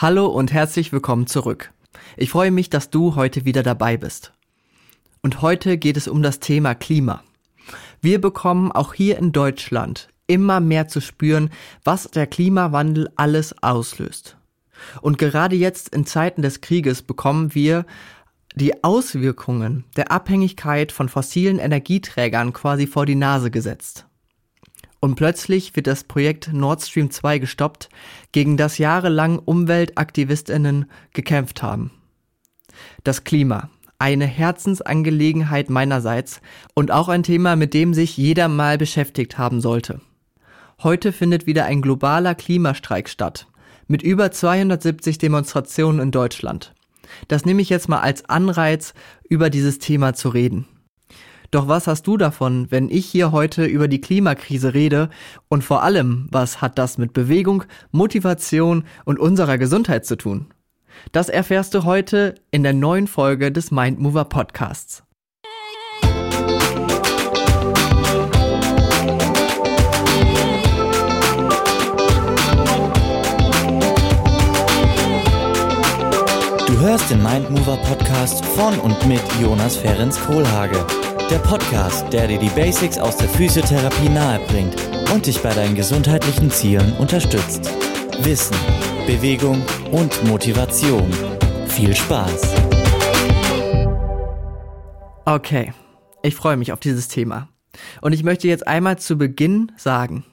Hallo und herzlich willkommen zurück. Ich freue mich, dass du heute wieder dabei bist. Und heute geht es um das Thema Klima. Wir bekommen auch hier in Deutschland immer mehr zu spüren, was der Klimawandel alles auslöst. Und gerade jetzt in Zeiten des Krieges bekommen wir die Auswirkungen der Abhängigkeit von fossilen Energieträgern quasi vor die Nase gesetzt. Und plötzlich wird das Projekt Nord Stream 2 gestoppt, gegen das jahrelang Umweltaktivistinnen gekämpft haben. Das Klima, eine Herzensangelegenheit meinerseits und auch ein Thema, mit dem sich jeder mal beschäftigt haben sollte. Heute findet wieder ein globaler Klimastreik statt, mit über 270 Demonstrationen in Deutschland. Das nehme ich jetzt mal als Anreiz, über dieses Thema zu reden. Doch was hast du davon, wenn ich hier heute über die Klimakrise rede? Und vor allem, was hat das mit Bewegung, Motivation und unserer Gesundheit zu tun? Das erfährst du heute in der neuen Folge des Mindmover Podcasts. Du hörst den Mindmover Podcast von und mit Jonas Ferens Kohlhage. Der Podcast, der dir die Basics aus der Physiotherapie nahebringt und dich bei deinen gesundheitlichen Zielen unterstützt. Wissen, Bewegung und Motivation. Viel Spaß! Okay, ich freue mich auf dieses Thema. Und ich möchte jetzt einmal zu Beginn sagen,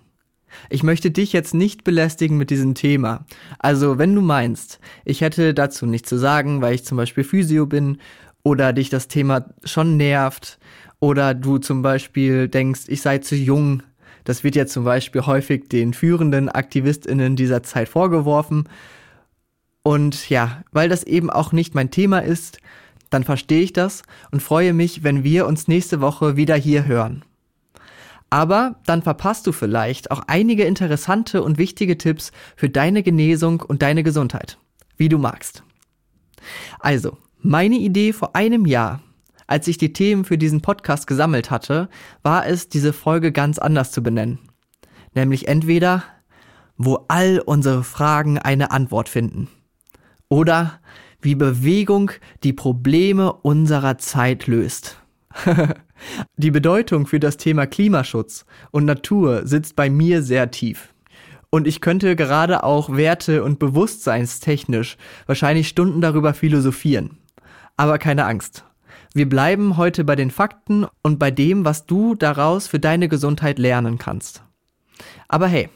ich möchte dich jetzt nicht belästigen mit diesem Thema. Also, wenn du meinst, ich hätte dazu nichts zu sagen, weil ich zum Beispiel Physio bin oder dich das Thema schon nervt oder du zum Beispiel denkst, ich sei zu jung. Das wird ja zum Beispiel häufig den führenden AktivistInnen dieser Zeit vorgeworfen. Und ja, weil das eben auch nicht mein Thema ist, dann verstehe ich das und freue mich, wenn wir uns nächste Woche wieder hier hören. Aber dann verpasst du vielleicht auch einige interessante und wichtige Tipps für deine Genesung und deine Gesundheit, wie du magst. Also, meine Idee vor einem Jahr als ich die Themen für diesen Podcast gesammelt hatte, war es, diese Folge ganz anders zu benennen. Nämlich entweder, wo all unsere Fragen eine Antwort finden. Oder wie Bewegung die Probleme unserer Zeit löst. die Bedeutung für das Thema Klimaschutz und Natur sitzt bei mir sehr tief. Und ich könnte gerade auch werte- und bewusstseinstechnisch wahrscheinlich Stunden darüber philosophieren. Aber keine Angst. Wir bleiben heute bei den Fakten und bei dem, was du daraus für deine Gesundheit lernen kannst. Aber hey,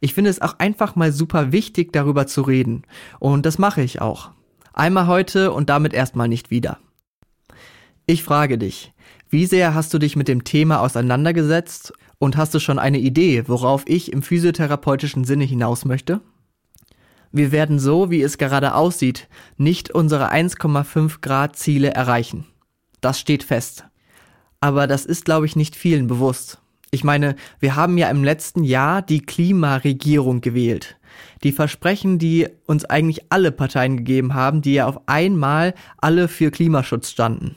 ich finde es auch einfach mal super wichtig, darüber zu reden. Und das mache ich auch. Einmal heute und damit erstmal nicht wieder. Ich frage dich, wie sehr hast du dich mit dem Thema auseinandergesetzt und hast du schon eine Idee, worauf ich im physiotherapeutischen Sinne hinaus möchte? Wir werden so, wie es gerade aussieht, nicht unsere 1,5 Grad Ziele erreichen. Das steht fest. Aber das ist, glaube ich, nicht vielen bewusst. Ich meine, wir haben ja im letzten Jahr die Klimaregierung gewählt. Die Versprechen, die uns eigentlich alle Parteien gegeben haben, die ja auf einmal alle für Klimaschutz standen,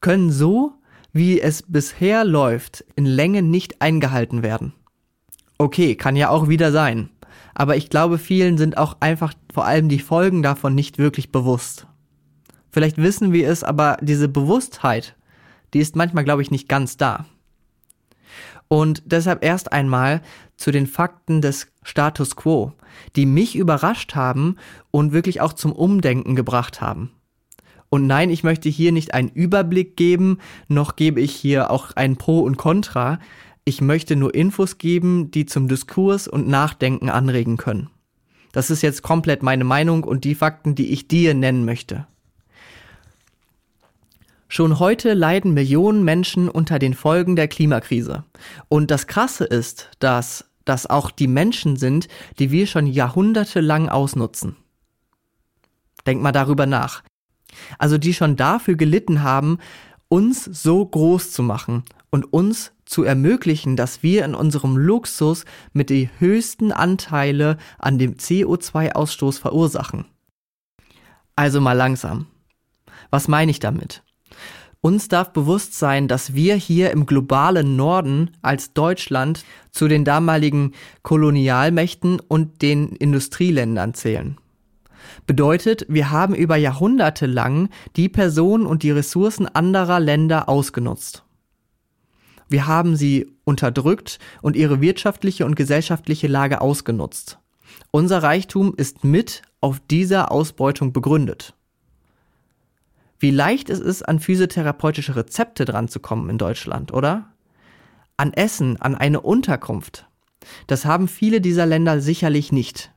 können so, wie es bisher läuft, in Länge nicht eingehalten werden. Okay, kann ja auch wieder sein. Aber ich glaube, vielen sind auch einfach vor allem die Folgen davon nicht wirklich bewusst. Vielleicht wissen wir es, aber diese Bewusstheit, die ist manchmal, glaube ich, nicht ganz da. Und deshalb erst einmal zu den Fakten des Status quo, die mich überrascht haben und wirklich auch zum Umdenken gebracht haben. Und nein, ich möchte hier nicht einen Überblick geben, noch gebe ich hier auch ein Pro und Contra. Ich möchte nur Infos geben, die zum Diskurs und Nachdenken anregen können. Das ist jetzt komplett meine Meinung und die Fakten, die ich dir nennen möchte. Schon heute leiden Millionen Menschen unter den Folgen der Klimakrise. Und das Krasse ist, dass das auch die Menschen sind, die wir schon jahrhundertelang ausnutzen. Denk mal darüber nach. Also die schon dafür gelitten haben, uns so groß zu machen und uns zu ermöglichen, dass wir in unserem Luxus mit die höchsten Anteile an dem CO2-Ausstoß verursachen. Also mal langsam. Was meine ich damit? Uns darf bewusst sein, dass wir hier im globalen Norden als Deutschland zu den damaligen Kolonialmächten und den Industrieländern zählen. Bedeutet, wir haben über Jahrhunderte lang die Personen und die Ressourcen anderer Länder ausgenutzt. Wir haben sie unterdrückt und ihre wirtschaftliche und gesellschaftliche Lage ausgenutzt. Unser Reichtum ist mit auf dieser Ausbeutung begründet. Wie leicht es ist, an physiotherapeutische Rezepte dranzukommen in Deutschland, oder? An Essen, an eine Unterkunft. Das haben viele dieser Länder sicherlich nicht.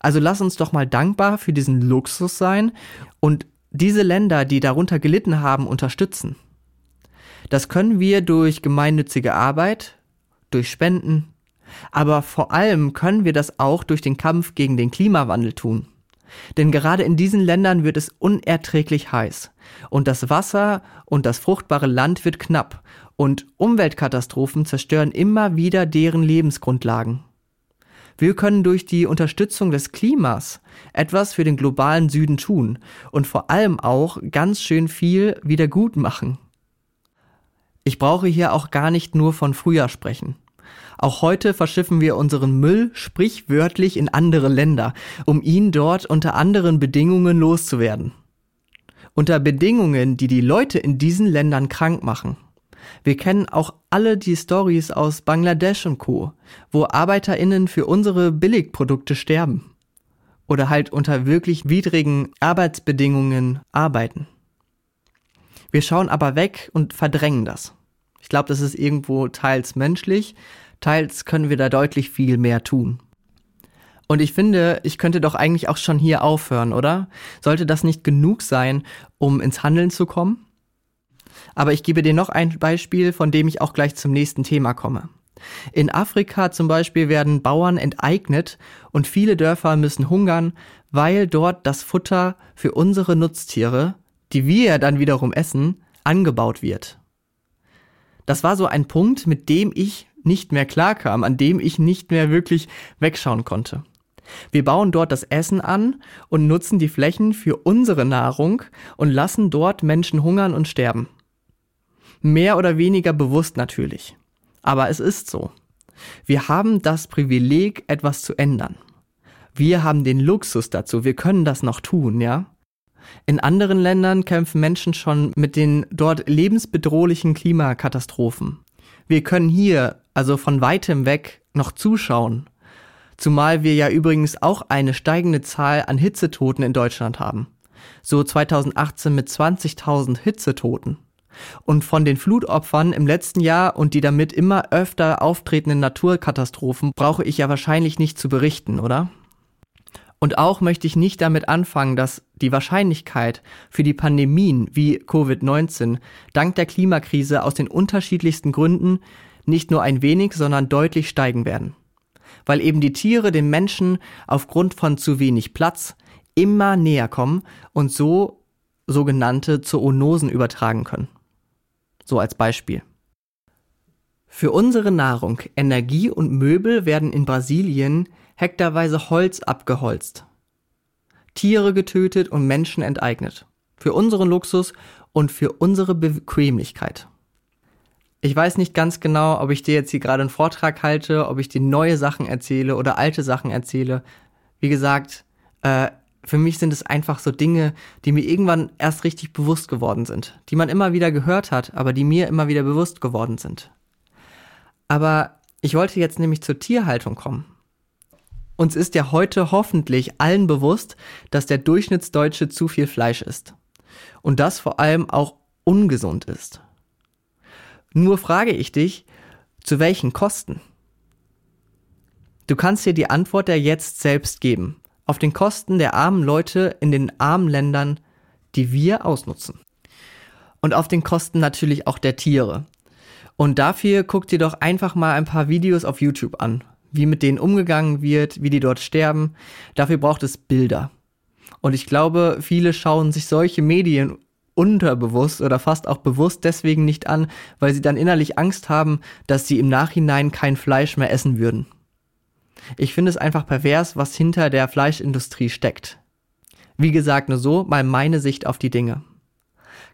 Also lass uns doch mal dankbar für diesen Luxus sein und diese Länder, die darunter gelitten haben, unterstützen. Das können wir durch gemeinnützige Arbeit, durch Spenden, aber vor allem können wir das auch durch den Kampf gegen den Klimawandel tun. Denn gerade in diesen Ländern wird es unerträglich heiß und das Wasser und das fruchtbare Land wird knapp und Umweltkatastrophen zerstören immer wieder deren Lebensgrundlagen. Wir können durch die Unterstützung des Klimas etwas für den globalen Süden tun und vor allem auch ganz schön viel wieder gut machen. Ich brauche hier auch gar nicht nur von früher sprechen. Auch heute verschiffen wir unseren Müll sprichwörtlich in andere Länder, um ihn dort unter anderen Bedingungen loszuwerden. Unter Bedingungen, die die Leute in diesen Ländern krank machen. Wir kennen auch alle die Stories aus Bangladesch und Co., wo ArbeiterInnen für unsere Billigprodukte sterben. Oder halt unter wirklich widrigen Arbeitsbedingungen arbeiten. Wir schauen aber weg und verdrängen das. Ich glaube, das ist irgendwo teils menschlich, teils können wir da deutlich viel mehr tun. Und ich finde, ich könnte doch eigentlich auch schon hier aufhören, oder? Sollte das nicht genug sein, um ins Handeln zu kommen? Aber ich gebe dir noch ein Beispiel, von dem ich auch gleich zum nächsten Thema komme. In Afrika zum Beispiel werden Bauern enteignet und viele Dörfer müssen hungern, weil dort das Futter für unsere Nutztiere, die wir dann wiederum essen, angebaut wird. Das war so ein Punkt, mit dem ich nicht mehr klarkam, an dem ich nicht mehr wirklich wegschauen konnte. Wir bauen dort das Essen an und nutzen die Flächen für unsere Nahrung und lassen dort Menschen hungern und sterben. Mehr oder weniger bewusst natürlich. Aber es ist so. Wir haben das Privileg, etwas zu ändern. Wir haben den Luxus dazu. Wir können das noch tun, ja? In anderen Ländern kämpfen Menschen schon mit den dort lebensbedrohlichen Klimakatastrophen. Wir können hier, also von weitem weg, noch zuschauen. Zumal wir ja übrigens auch eine steigende Zahl an Hitzetoten in Deutschland haben. So 2018 mit 20.000 Hitzetoten. Und von den Flutopfern im letzten Jahr und die damit immer öfter auftretenden Naturkatastrophen brauche ich ja wahrscheinlich nicht zu berichten, oder? Und auch möchte ich nicht damit anfangen, dass die Wahrscheinlichkeit für die Pandemien wie Covid-19 dank der Klimakrise aus den unterschiedlichsten Gründen nicht nur ein wenig, sondern deutlich steigen werden. Weil eben die Tiere den Menschen aufgrund von zu wenig Platz immer näher kommen und so sogenannte Zoonosen übertragen können. So als Beispiel. Für unsere Nahrung, Energie und Möbel werden in Brasilien hektarweise Holz abgeholzt, Tiere getötet und Menschen enteignet. Für unseren Luxus und für unsere Bequemlichkeit. Ich weiß nicht ganz genau, ob ich dir jetzt hier gerade einen Vortrag halte, ob ich dir neue Sachen erzähle oder alte Sachen erzähle. Wie gesagt, äh, für mich sind es einfach so Dinge, die mir irgendwann erst richtig bewusst geworden sind, die man immer wieder gehört hat, aber die mir immer wieder bewusst geworden sind. Aber ich wollte jetzt nämlich zur Tierhaltung kommen. Uns ist ja heute hoffentlich allen bewusst, dass der Durchschnittsdeutsche zu viel Fleisch isst. Und das vor allem auch ungesund ist. Nur frage ich dich, zu welchen Kosten? Du kannst dir die Antwort ja jetzt selbst geben auf den Kosten der armen Leute in den armen Ländern, die wir ausnutzen. Und auf den Kosten natürlich auch der Tiere. Und dafür guck dir doch einfach mal ein paar Videos auf YouTube an, wie mit denen umgegangen wird, wie die dort sterben. Dafür braucht es Bilder. Und ich glaube, viele schauen sich solche Medien unterbewusst oder fast auch bewusst deswegen nicht an, weil sie dann innerlich Angst haben, dass sie im Nachhinein kein Fleisch mehr essen würden. Ich finde es einfach pervers, was hinter der Fleischindustrie steckt. Wie gesagt, nur so mal meine Sicht auf die Dinge.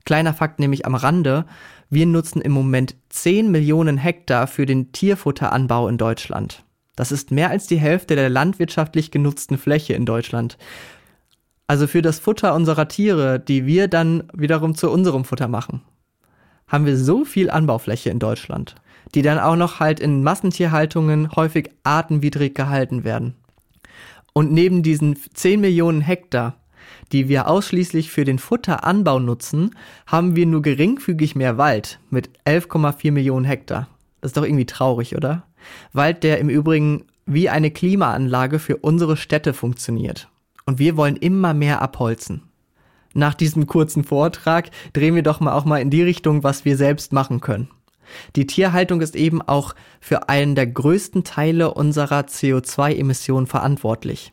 Kleiner Fakt nämlich am Rande, wir nutzen im Moment 10 Millionen Hektar für den Tierfutteranbau in Deutschland. Das ist mehr als die Hälfte der landwirtschaftlich genutzten Fläche in Deutschland. Also für das Futter unserer Tiere, die wir dann wiederum zu unserem Futter machen, haben wir so viel Anbaufläche in Deutschland, die dann auch noch halt in Massentierhaltungen häufig artenwidrig gehalten werden. Und neben diesen 10 Millionen Hektar, die wir ausschließlich für den Futteranbau nutzen, haben wir nur geringfügig mehr Wald mit 11,4 Millionen Hektar. Das ist doch irgendwie traurig, oder? Wald, der im Übrigen wie eine Klimaanlage für unsere Städte funktioniert. Und wir wollen immer mehr abholzen. Nach diesem kurzen Vortrag drehen wir doch mal auch mal in die Richtung, was wir selbst machen können. Die Tierhaltung ist eben auch für einen der größten Teile unserer CO2-Emissionen verantwortlich.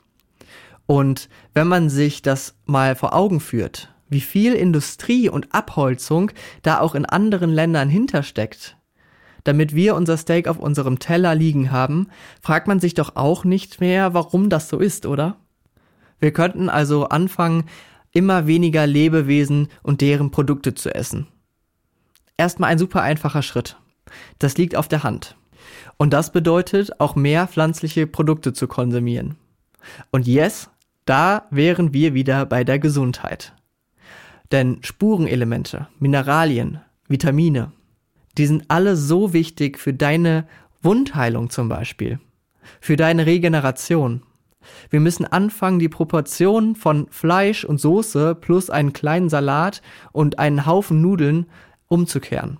Und wenn man sich das mal vor Augen führt, wie viel Industrie und Abholzung da auch in anderen Ländern hintersteckt, damit wir unser Steak auf unserem Teller liegen haben, fragt man sich doch auch nicht mehr, warum das so ist, oder? Wir könnten also anfangen, immer weniger Lebewesen und deren Produkte zu essen. Erstmal ein super einfacher Schritt. Das liegt auf der Hand. Und das bedeutet auch mehr pflanzliche Produkte zu konsumieren. Und yes, da wären wir wieder bei der Gesundheit. Denn Spurenelemente, Mineralien, Vitamine, die sind alle so wichtig für deine Wundheilung zum Beispiel, für deine Regeneration. Wir müssen anfangen, die Proportionen von Fleisch und Soße plus einen kleinen Salat und einen Haufen Nudeln umzukehren.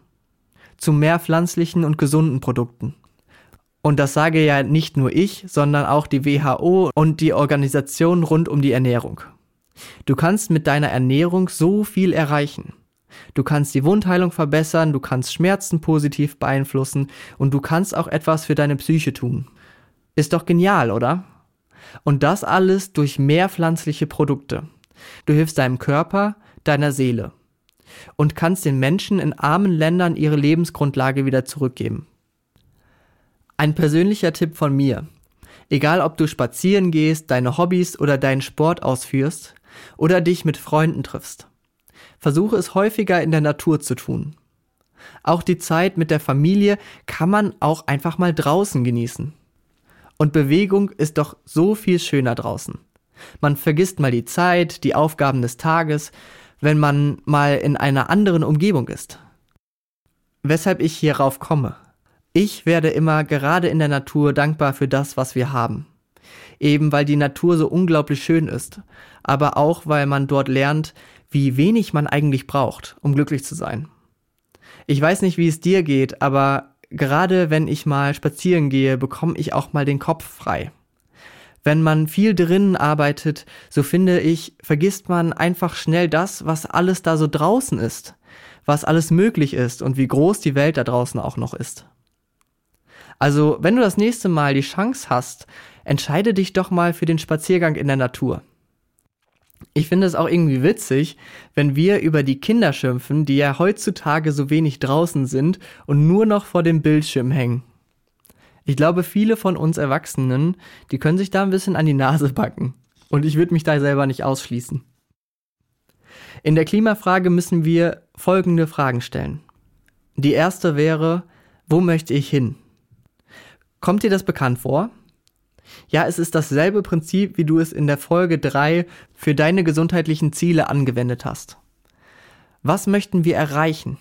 Zu mehr pflanzlichen und gesunden Produkten. Und das sage ja nicht nur ich, sondern auch die WHO und die Organisation rund um die Ernährung. Du kannst mit deiner Ernährung so viel erreichen. Du kannst die Wundheilung verbessern, du kannst Schmerzen positiv beeinflussen und du kannst auch etwas für deine Psyche tun. Ist doch genial, oder? Und das alles durch mehr pflanzliche Produkte. Du hilfst deinem Körper, deiner Seele und kannst den Menschen in armen Ländern ihre Lebensgrundlage wieder zurückgeben. Ein persönlicher Tipp von mir. Egal ob du spazieren gehst, deine Hobbys oder deinen Sport ausführst oder dich mit Freunden triffst. Versuche es häufiger in der Natur zu tun. Auch die Zeit mit der Familie kann man auch einfach mal draußen genießen. Und Bewegung ist doch so viel schöner draußen. Man vergisst mal die Zeit, die Aufgaben des Tages, wenn man mal in einer anderen Umgebung ist. Weshalb ich hierauf komme. Ich werde immer gerade in der Natur dankbar für das, was wir haben. Eben weil die Natur so unglaublich schön ist, aber auch weil man dort lernt, wie wenig man eigentlich braucht, um glücklich zu sein. Ich weiß nicht, wie es dir geht, aber gerade wenn ich mal spazieren gehe, bekomme ich auch mal den Kopf frei. Wenn man viel drinnen arbeitet, so finde ich, vergisst man einfach schnell das, was alles da so draußen ist, was alles möglich ist und wie groß die Welt da draußen auch noch ist. Also, wenn du das nächste Mal die Chance hast, entscheide dich doch mal für den Spaziergang in der Natur. Ich finde es auch irgendwie witzig, wenn wir über die Kinder schimpfen, die ja heutzutage so wenig draußen sind und nur noch vor dem Bildschirm hängen. Ich glaube, viele von uns Erwachsenen, die können sich da ein bisschen an die Nase packen. Und ich würde mich da selber nicht ausschließen. In der Klimafrage müssen wir folgende Fragen stellen. Die erste wäre, wo möchte ich hin? Kommt dir das bekannt vor? Ja, es ist dasselbe Prinzip, wie du es in der Folge 3 für deine gesundheitlichen Ziele angewendet hast. Was möchten wir erreichen?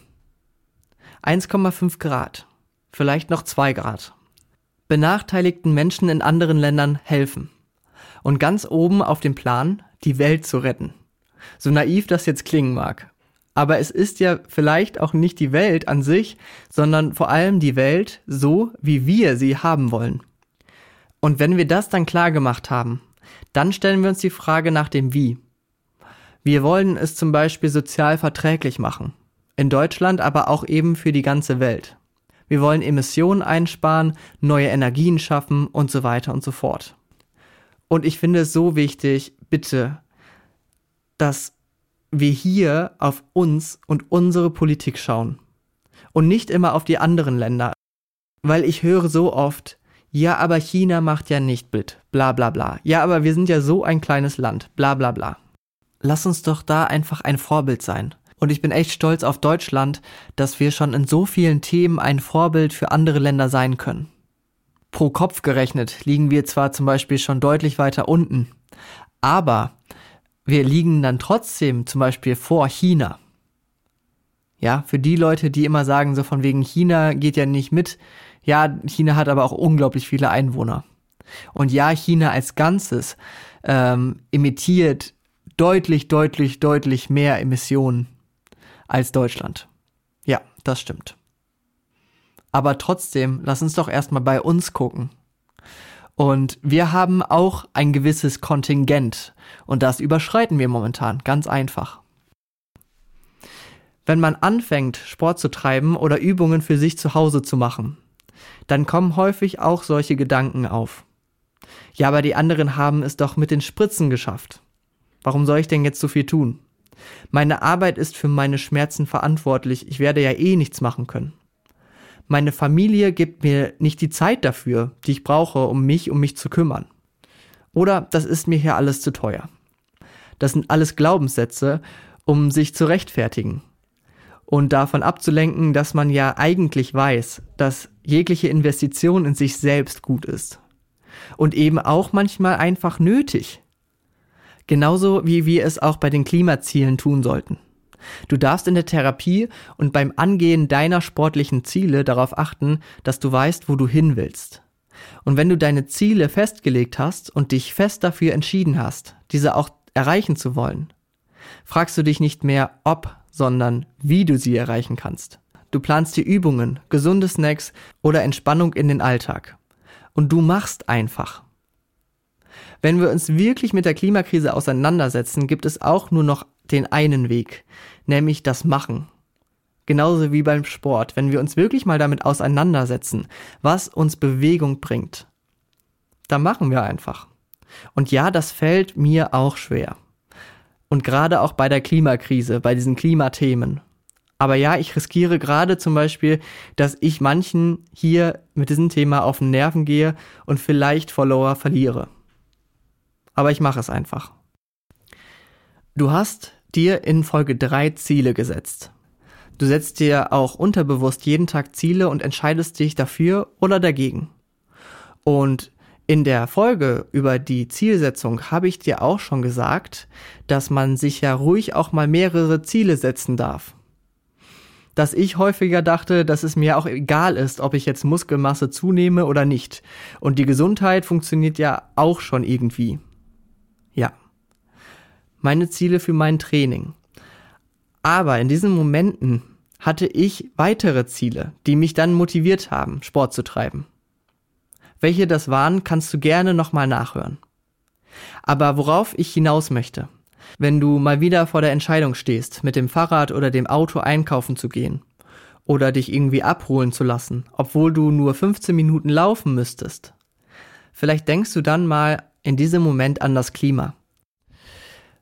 1,5 Grad, vielleicht noch 2 Grad. Benachteiligten Menschen in anderen Ländern helfen. Und ganz oben auf dem Plan, die Welt zu retten. So naiv das jetzt klingen mag. Aber es ist ja vielleicht auch nicht die Welt an sich, sondern vor allem die Welt so, wie wir sie haben wollen. Und wenn wir das dann klar gemacht haben, dann stellen wir uns die Frage nach dem Wie. Wir wollen es zum Beispiel sozial verträglich machen. In Deutschland, aber auch eben für die ganze Welt. Wir wollen Emissionen einsparen, neue Energien schaffen und so weiter und so fort. Und ich finde es so wichtig, bitte, dass wir hier auf uns und unsere Politik schauen. Und nicht immer auf die anderen Länder. Weil ich höre so oft, ja, aber China macht ja nicht mit, bla bla bla. Ja, aber wir sind ja so ein kleines Land, bla bla bla. Lass uns doch da einfach ein Vorbild sein. Und ich bin echt stolz auf Deutschland, dass wir schon in so vielen Themen ein Vorbild für andere Länder sein können. Pro Kopf gerechnet liegen wir zwar zum Beispiel schon deutlich weiter unten, aber wir liegen dann trotzdem zum Beispiel vor China. Ja, für die Leute, die immer sagen, so von wegen China geht ja nicht mit. Ja, China hat aber auch unglaublich viele Einwohner. Und ja, China als Ganzes ähm, emittiert deutlich, deutlich, deutlich mehr Emissionen als Deutschland. Ja, das stimmt. Aber trotzdem, lass uns doch erstmal bei uns gucken. Und wir haben auch ein gewisses Kontingent. Und das überschreiten wir momentan, ganz einfach. Wenn man anfängt, Sport zu treiben oder Übungen für sich zu Hause zu machen, dann kommen häufig auch solche Gedanken auf. Ja, aber die anderen haben es doch mit den Spritzen geschafft. Warum soll ich denn jetzt so viel tun? Meine Arbeit ist für meine Schmerzen verantwortlich, ich werde ja eh nichts machen können. Meine Familie gibt mir nicht die Zeit dafür, die ich brauche, um mich um mich zu kümmern. Oder das ist mir hier alles zu teuer. Das sind alles Glaubenssätze, um sich zu rechtfertigen. Und davon abzulenken, dass man ja eigentlich weiß, dass jegliche Investition in sich selbst gut ist. Und eben auch manchmal einfach nötig. Genauso wie wir es auch bei den Klimazielen tun sollten. Du darfst in der Therapie und beim Angehen deiner sportlichen Ziele darauf achten, dass du weißt, wo du hin willst. Und wenn du deine Ziele festgelegt hast und dich fest dafür entschieden hast, diese auch erreichen zu wollen, fragst du dich nicht mehr ob, sondern wie du sie erreichen kannst. Du planst dir Übungen, gesunde Snacks oder Entspannung in den Alltag. Und du machst einfach. Wenn wir uns wirklich mit der Klimakrise auseinandersetzen, gibt es auch nur noch den einen Weg, nämlich das Machen. Genauso wie beim Sport, wenn wir uns wirklich mal damit auseinandersetzen, was uns Bewegung bringt, dann machen wir einfach. Und ja, das fällt mir auch schwer. Und gerade auch bei der Klimakrise, bei diesen Klimathemen. Aber ja, ich riskiere gerade zum Beispiel, dass ich manchen hier mit diesem Thema auf den Nerven gehe und vielleicht Follower verliere. Aber ich mache es einfach. Du hast dir in Folge 3 Ziele gesetzt. Du setzt dir auch unterbewusst jeden Tag Ziele und entscheidest dich dafür oder dagegen. Und in der Folge über die Zielsetzung habe ich dir auch schon gesagt, dass man sich ja ruhig auch mal mehrere Ziele setzen darf. Dass ich häufiger dachte, dass es mir auch egal ist, ob ich jetzt Muskelmasse zunehme oder nicht. Und die Gesundheit funktioniert ja auch schon irgendwie. Meine Ziele für mein Training. Aber in diesen Momenten hatte ich weitere Ziele, die mich dann motiviert haben, Sport zu treiben. Welche das waren, kannst du gerne nochmal nachhören. Aber worauf ich hinaus möchte, wenn du mal wieder vor der Entscheidung stehst, mit dem Fahrrad oder dem Auto einkaufen zu gehen oder dich irgendwie abholen zu lassen, obwohl du nur 15 Minuten laufen müsstest, vielleicht denkst du dann mal in diesem Moment an das Klima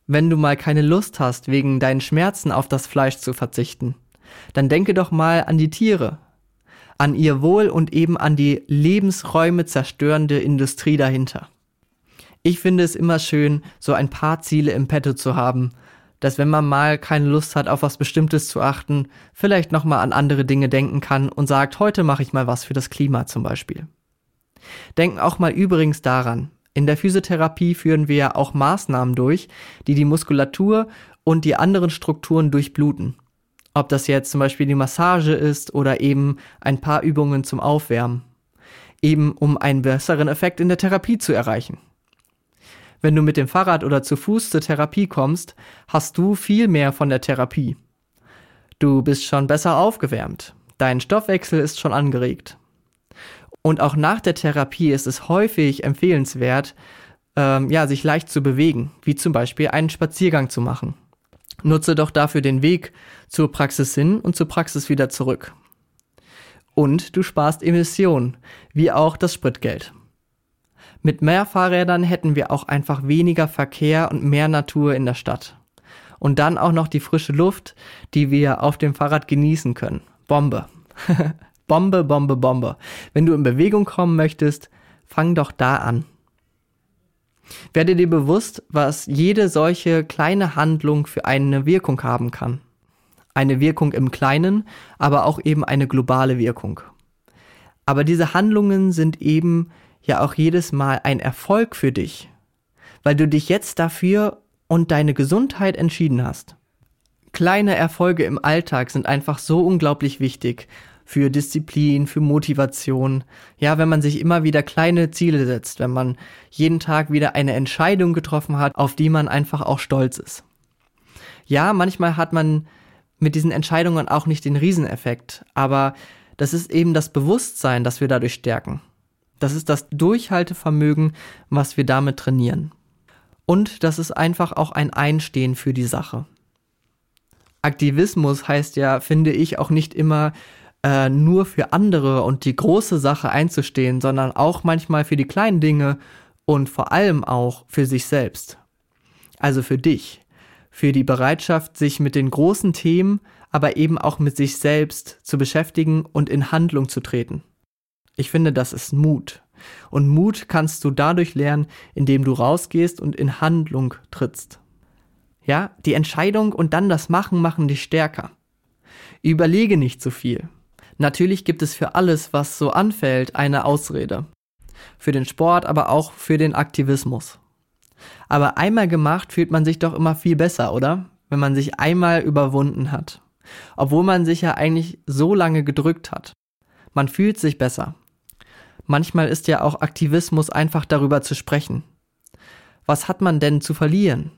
wenn du mal keine Lust hast, wegen deinen Schmerzen auf das Fleisch zu verzichten, dann denke doch mal an die Tiere, an ihr Wohl und eben an die Lebensräume zerstörende Industrie dahinter. Ich finde es immer schön, so ein paar Ziele im Petto zu haben, dass wenn man mal keine Lust hat, auf was Bestimmtes zu achten, vielleicht nochmal an andere Dinge denken kann und sagt, heute mache ich mal was für das Klima zum Beispiel. Denken auch mal übrigens daran, in der Physiotherapie führen wir auch Maßnahmen durch, die die Muskulatur und die anderen Strukturen durchbluten. Ob das jetzt zum Beispiel die Massage ist oder eben ein paar Übungen zum Aufwärmen. Eben um einen besseren Effekt in der Therapie zu erreichen. Wenn du mit dem Fahrrad oder zu Fuß zur Therapie kommst, hast du viel mehr von der Therapie. Du bist schon besser aufgewärmt. Dein Stoffwechsel ist schon angeregt. Und auch nach der Therapie ist es häufig empfehlenswert, ähm, ja, sich leicht zu bewegen, wie zum Beispiel einen Spaziergang zu machen. Nutze doch dafür den Weg zur Praxis hin und zur Praxis wieder zurück. Und du sparst Emissionen, wie auch das Spritgeld. Mit mehr Fahrrädern hätten wir auch einfach weniger Verkehr und mehr Natur in der Stadt. Und dann auch noch die frische Luft, die wir auf dem Fahrrad genießen können. Bombe. Bombe, Bombe, Bombe. Wenn du in Bewegung kommen möchtest, fang doch da an. Werde dir bewusst, was jede solche kleine Handlung für eine Wirkung haben kann. Eine Wirkung im Kleinen, aber auch eben eine globale Wirkung. Aber diese Handlungen sind eben ja auch jedes Mal ein Erfolg für dich, weil du dich jetzt dafür und deine Gesundheit entschieden hast. Kleine Erfolge im Alltag sind einfach so unglaublich wichtig für Disziplin, für Motivation. Ja, wenn man sich immer wieder kleine Ziele setzt, wenn man jeden Tag wieder eine Entscheidung getroffen hat, auf die man einfach auch stolz ist. Ja, manchmal hat man mit diesen Entscheidungen auch nicht den Rieseneffekt, aber das ist eben das Bewusstsein, das wir dadurch stärken. Das ist das Durchhaltevermögen, was wir damit trainieren. Und das ist einfach auch ein Einstehen für die Sache. Aktivismus heißt ja, finde ich, auch nicht immer äh, nur für andere und die große Sache einzustehen, sondern auch manchmal für die kleinen Dinge und vor allem auch für sich selbst. Also für dich, für die Bereitschaft, sich mit den großen Themen, aber eben auch mit sich selbst zu beschäftigen und in Handlung zu treten. Ich finde, das ist Mut. Und Mut kannst du dadurch lernen, indem du rausgehst und in Handlung trittst. Ja, die Entscheidung und dann das Machen machen dich stärker. Überlege nicht zu viel. Natürlich gibt es für alles, was so anfällt, eine Ausrede. Für den Sport, aber auch für den Aktivismus. Aber einmal gemacht fühlt man sich doch immer viel besser, oder? Wenn man sich einmal überwunden hat. Obwohl man sich ja eigentlich so lange gedrückt hat. Man fühlt sich besser. Manchmal ist ja auch Aktivismus einfach darüber zu sprechen. Was hat man denn zu verlieren?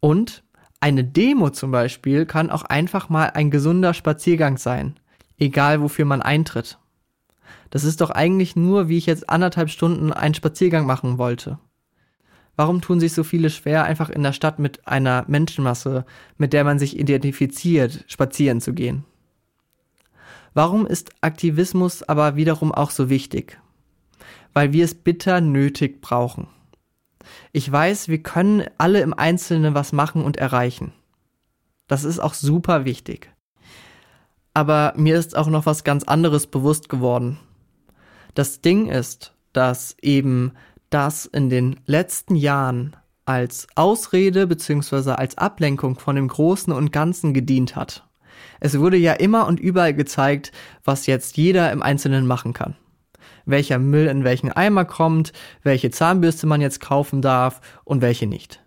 Und eine Demo zum Beispiel kann auch einfach mal ein gesunder Spaziergang sein, egal wofür man eintritt. Das ist doch eigentlich nur, wie ich jetzt anderthalb Stunden einen Spaziergang machen wollte. Warum tun sich so viele schwer, einfach in der Stadt mit einer Menschenmasse, mit der man sich identifiziert, spazieren zu gehen? Warum ist Aktivismus aber wiederum auch so wichtig? Weil wir es bitter nötig brauchen. Ich weiß, wir können alle im Einzelnen was machen und erreichen. Das ist auch super wichtig aber mir ist auch noch was ganz anderes bewusst geworden. Das Ding ist, dass eben das in den letzten Jahren als Ausrede bzw. als Ablenkung von dem Großen und Ganzen gedient hat. Es wurde ja immer und überall gezeigt, was jetzt jeder im Einzelnen machen kann. Welcher Müll in welchen Eimer kommt, welche Zahnbürste man jetzt kaufen darf und welche nicht.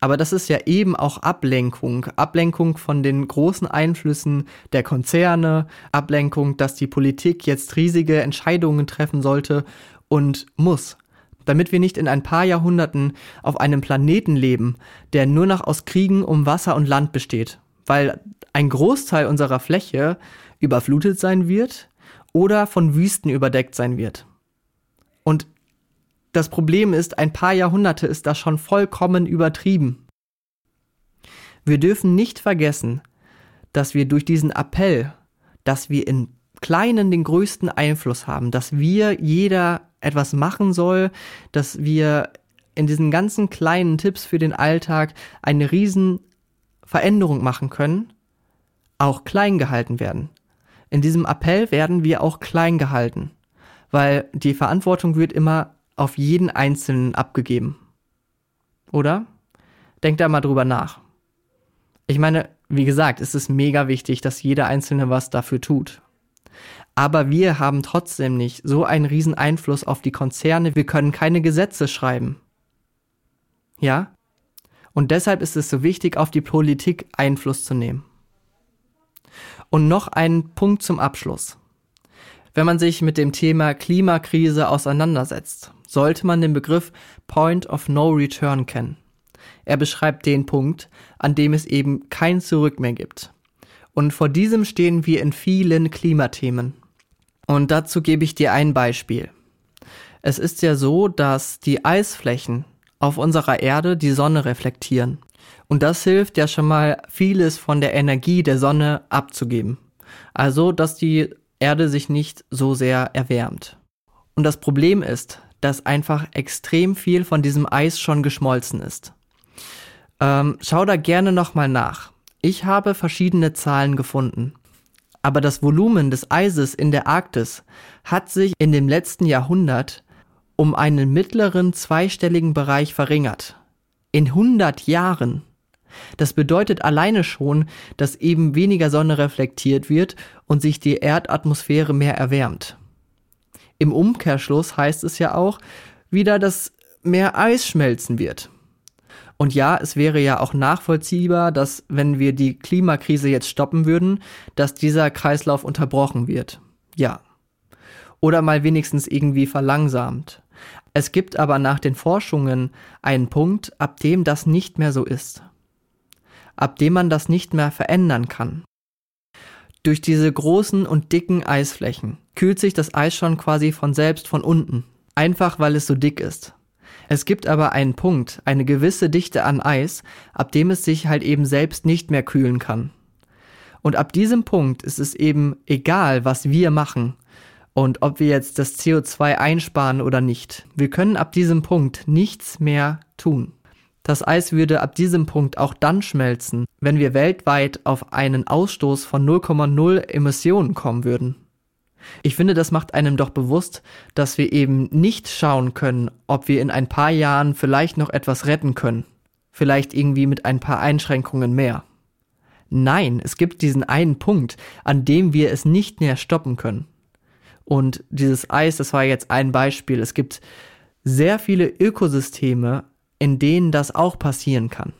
Aber das ist ja eben auch Ablenkung. Ablenkung von den großen Einflüssen der Konzerne, Ablenkung, dass die Politik jetzt riesige Entscheidungen treffen sollte und muss. Damit wir nicht in ein paar Jahrhunderten auf einem Planeten leben, der nur noch aus Kriegen um Wasser und Land besteht. Weil ein Großteil unserer Fläche überflutet sein wird oder von Wüsten überdeckt sein wird. Und das Problem ist, ein paar Jahrhunderte ist das schon vollkommen übertrieben. Wir dürfen nicht vergessen, dass wir durch diesen Appell, dass wir in Kleinen den größten Einfluss haben, dass wir jeder etwas machen soll, dass wir in diesen ganzen kleinen Tipps für den Alltag eine riesen Veränderung machen können, auch klein gehalten werden. In diesem Appell werden wir auch klein gehalten, weil die Verantwortung wird immer auf jeden Einzelnen abgegeben. Oder? Denkt da mal drüber nach. Ich meine, wie gesagt, es ist mega wichtig, dass jeder Einzelne was dafür tut. Aber wir haben trotzdem nicht so einen riesen Einfluss auf die Konzerne. Wir können keine Gesetze schreiben. Ja? Und deshalb ist es so wichtig, auf die Politik Einfluss zu nehmen. Und noch ein Punkt zum Abschluss. Wenn man sich mit dem Thema Klimakrise auseinandersetzt, sollte man den Begriff Point of No Return kennen. Er beschreibt den Punkt, an dem es eben kein Zurück mehr gibt. Und vor diesem stehen wir in vielen Klimathemen. Und dazu gebe ich dir ein Beispiel. Es ist ja so, dass die Eisflächen auf unserer Erde die Sonne reflektieren. Und das hilft ja schon mal vieles von der Energie der Sonne abzugeben. Also, dass die Erde sich nicht so sehr erwärmt. Und das Problem ist, dass einfach extrem viel von diesem Eis schon geschmolzen ist. Ähm, schau da gerne nochmal nach. Ich habe verschiedene Zahlen gefunden. Aber das Volumen des Eises in der Arktis hat sich in dem letzten Jahrhundert um einen mittleren zweistelligen Bereich verringert. In 100 Jahren. Das bedeutet alleine schon, dass eben weniger Sonne reflektiert wird und sich die Erdatmosphäre mehr erwärmt. Im Umkehrschluss heißt es ja auch wieder, dass mehr Eis schmelzen wird. Und ja, es wäre ja auch nachvollziehbar, dass wenn wir die Klimakrise jetzt stoppen würden, dass dieser Kreislauf unterbrochen wird. Ja. Oder mal wenigstens irgendwie verlangsamt. Es gibt aber nach den Forschungen einen Punkt, ab dem das nicht mehr so ist. Ab dem man das nicht mehr verändern kann. Durch diese großen und dicken Eisflächen kühlt sich das Eis schon quasi von selbst von unten. Einfach weil es so dick ist. Es gibt aber einen Punkt, eine gewisse Dichte an Eis, ab dem es sich halt eben selbst nicht mehr kühlen kann. Und ab diesem Punkt ist es eben egal, was wir machen und ob wir jetzt das CO2 einsparen oder nicht. Wir können ab diesem Punkt nichts mehr tun. Das Eis würde ab diesem Punkt auch dann schmelzen, wenn wir weltweit auf einen Ausstoß von 0,0 Emissionen kommen würden. Ich finde, das macht einem doch bewusst, dass wir eben nicht schauen können, ob wir in ein paar Jahren vielleicht noch etwas retten können. Vielleicht irgendwie mit ein paar Einschränkungen mehr. Nein, es gibt diesen einen Punkt, an dem wir es nicht mehr stoppen können. Und dieses Eis, das war jetzt ein Beispiel. Es gibt sehr viele Ökosysteme, in denen das auch passieren kann.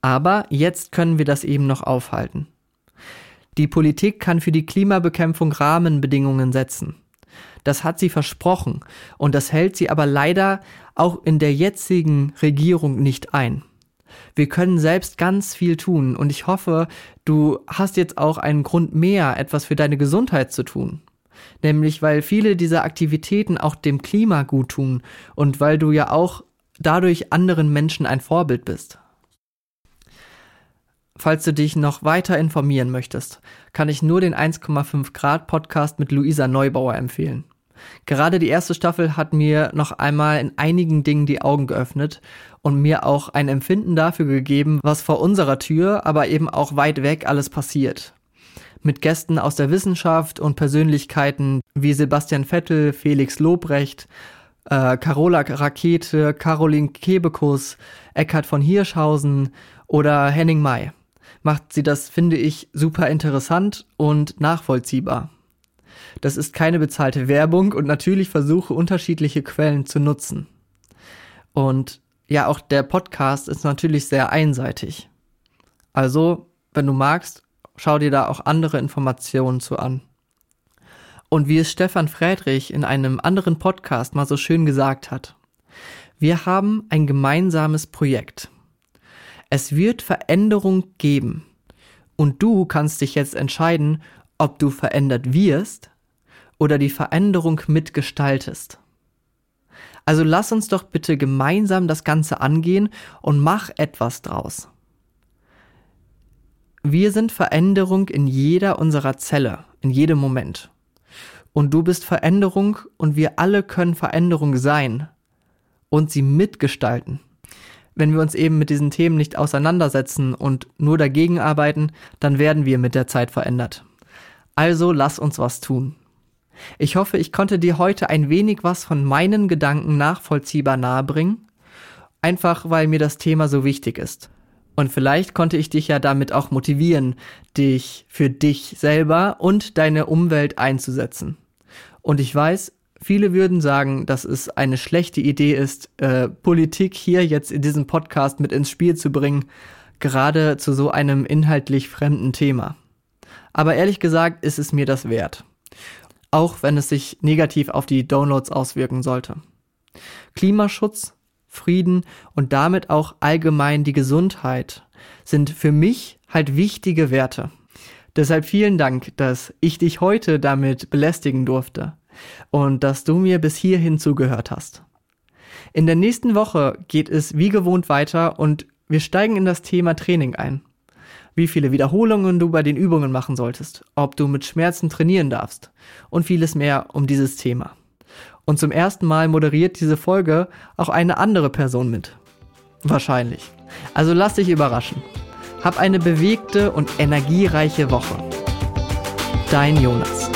Aber jetzt können wir das eben noch aufhalten. Die Politik kann für die Klimabekämpfung Rahmenbedingungen setzen. Das hat sie versprochen und das hält sie aber leider auch in der jetzigen Regierung nicht ein. Wir können selbst ganz viel tun und ich hoffe, du hast jetzt auch einen Grund mehr, etwas für deine Gesundheit zu tun. Nämlich weil viele dieser Aktivitäten auch dem Klima gut tun und weil du ja auch dadurch anderen Menschen ein Vorbild bist. Falls du dich noch weiter informieren möchtest, kann ich nur den 1,5 Grad Podcast mit Luisa Neubauer empfehlen. Gerade die erste Staffel hat mir noch einmal in einigen Dingen die Augen geöffnet und mir auch ein Empfinden dafür gegeben, was vor unserer Tür, aber eben auch weit weg alles passiert. Mit Gästen aus der Wissenschaft und Persönlichkeiten wie Sebastian Vettel, Felix Lobrecht, äh, Carola Rakete, Caroline Kebekus, Eckhard von Hirschhausen oder Henning May macht sie das, finde ich, super interessant und nachvollziehbar. Das ist keine bezahlte Werbung und natürlich versuche unterschiedliche Quellen zu nutzen. Und ja, auch der Podcast ist natürlich sehr einseitig. Also, wenn du magst, schau dir da auch andere Informationen zu an. Und wie es Stefan Friedrich in einem anderen Podcast mal so schön gesagt hat, wir haben ein gemeinsames Projekt. Es wird Veränderung geben. Und du kannst dich jetzt entscheiden, ob du verändert wirst oder die Veränderung mitgestaltest. Also lass uns doch bitte gemeinsam das Ganze angehen und mach etwas draus. Wir sind Veränderung in jeder unserer Zelle, in jedem Moment. Und du bist Veränderung und wir alle können Veränderung sein und sie mitgestalten wenn wir uns eben mit diesen Themen nicht auseinandersetzen und nur dagegen arbeiten, dann werden wir mit der Zeit verändert. Also lass uns was tun. Ich hoffe, ich konnte dir heute ein wenig was von meinen Gedanken nachvollziehbar nahebringen, einfach weil mir das Thema so wichtig ist. Und vielleicht konnte ich dich ja damit auch motivieren, dich für dich selber und deine Umwelt einzusetzen. Und ich weiß, Viele würden sagen, dass es eine schlechte Idee ist, äh, Politik hier jetzt in diesem Podcast mit ins Spiel zu bringen, gerade zu so einem inhaltlich fremden Thema. Aber ehrlich gesagt ist es mir das wert. Auch wenn es sich negativ auf die Downloads auswirken sollte. Klimaschutz, Frieden und damit auch allgemein die Gesundheit sind für mich halt wichtige Werte. Deshalb vielen Dank, dass ich dich heute damit belästigen durfte und dass du mir bis hierhin zugehört hast. In der nächsten Woche geht es wie gewohnt weiter und wir steigen in das Thema Training ein. Wie viele Wiederholungen du bei den Übungen machen solltest, ob du mit Schmerzen trainieren darfst und vieles mehr um dieses Thema. Und zum ersten Mal moderiert diese Folge auch eine andere Person mit. Wahrscheinlich. Also lass dich überraschen. Hab eine bewegte und energiereiche Woche. Dein Jonas.